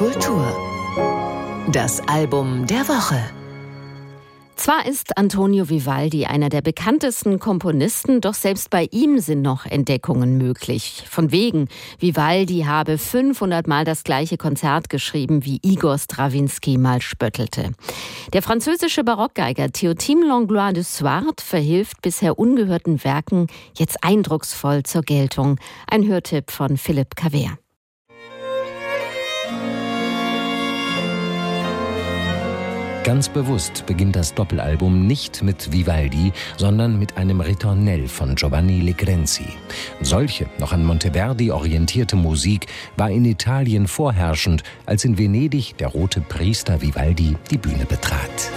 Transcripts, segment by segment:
Kultur. Das Album der Woche. Zwar ist Antonio Vivaldi einer der bekanntesten Komponisten, doch selbst bei ihm sind noch Entdeckungen möglich. Von wegen, Vivaldi habe 500 Mal das gleiche Konzert geschrieben, wie Igor Strawinski mal spöttelte. Der französische Barockgeiger Théotime Langlois de Swart verhilft bisher ungehörten Werken jetzt eindrucksvoll zur Geltung. Ein Hörtipp von Philipp Caver. Ganz bewusst beginnt das Doppelalbum nicht mit Vivaldi, sondern mit einem Ritornell von Giovanni Legrenzi. Solche, noch an Monteverdi orientierte Musik war in Italien vorherrschend, als in Venedig der rote Priester Vivaldi die Bühne betrat.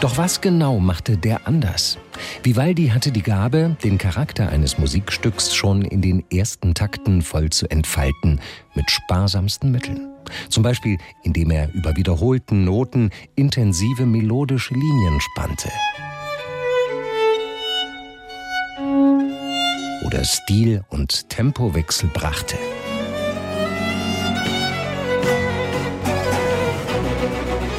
Doch was genau machte der anders? Vivaldi hatte die Gabe, den Charakter eines Musikstücks schon in den ersten Takten voll zu entfalten, mit sparsamsten Mitteln. Zum Beispiel, indem er über wiederholten Noten intensive melodische Linien spannte. Oder Stil- und Tempowechsel brachte.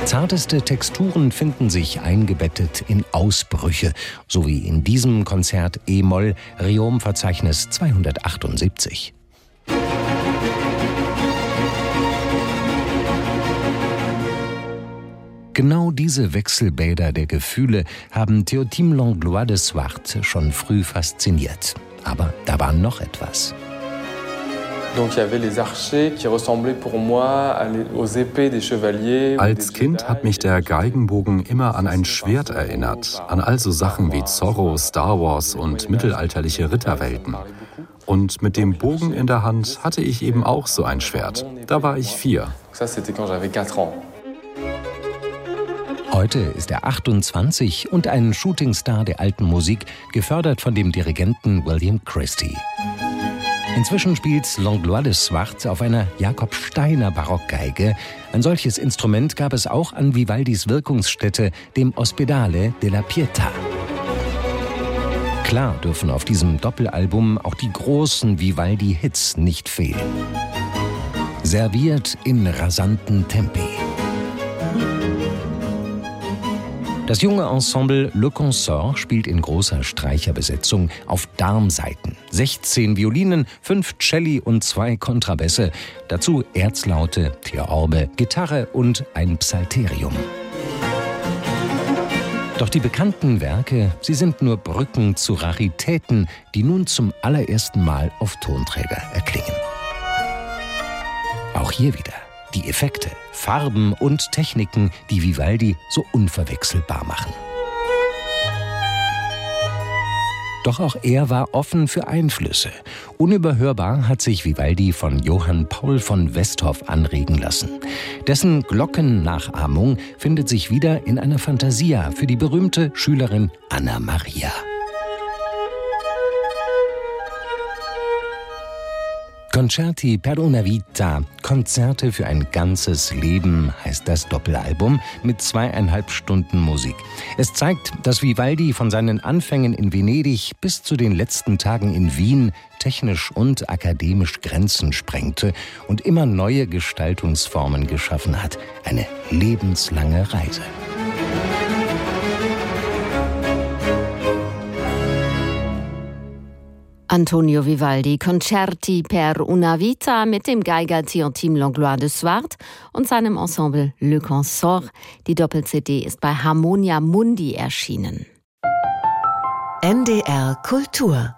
Zarteste Texturen finden sich eingebettet in Ausbrüche, so wie in diesem Konzert E-Moll Riom-Verzeichnis 278. Genau diese Wechselbäder der Gefühle haben Théotime Langlois de Swart schon früh fasziniert. Aber da war noch etwas. Als Kind hat mich der Geigenbogen immer an ein Schwert erinnert, an also Sachen wie Zorro, Star Wars und mittelalterliche Ritterwelten. Und mit dem Bogen in der Hand hatte ich eben auch so ein Schwert. Da war ich vier. Heute ist er 28 und ein Shootingstar der alten Musik, gefördert von dem Dirigenten William Christie. Inzwischen spielt Langlois de Swart auf einer Jakob Steiner Barockgeige. Ein solches Instrument gab es auch an Vivaldis Wirkungsstätte, dem Ospedale della Pietà. Klar dürfen auf diesem Doppelalbum auch die großen Vivaldi-Hits nicht fehlen. Serviert in rasanten Tempi. Das junge Ensemble Le Consort spielt in großer Streicherbesetzung auf Darmsaiten. 16 Violinen, 5 Celli und 2 Kontrabässe. Dazu Erzlaute, Theorbe, Gitarre und ein Psalterium. Doch die bekannten Werke, sie sind nur Brücken zu Raritäten, die nun zum allerersten Mal auf Tonträger erklingen. Auch hier wieder die Effekte, Farben und Techniken, die Vivaldi so unverwechselbar machen. Doch auch er war offen für Einflüsse. Unüberhörbar hat sich Vivaldi von Johann Paul von Westhoff anregen lassen. Dessen Glockennachahmung findet sich wieder in einer Fantasia für die berühmte Schülerin Anna Maria. Concerti per una vita, Konzerte für ein ganzes Leben heißt das Doppelalbum mit zweieinhalb Stunden Musik. Es zeigt, dass Vivaldi von seinen Anfängen in Venedig bis zu den letzten Tagen in Wien technisch und akademisch Grenzen sprengte und immer neue Gestaltungsformen geschaffen hat. Eine lebenslange Reise. Antonio Vivaldi, Concerti per una vita mit dem Geiger Team Langlois de Swart und seinem Ensemble Le Consort. Die Doppel-CD ist bei Harmonia Mundi erschienen. NDR Kultur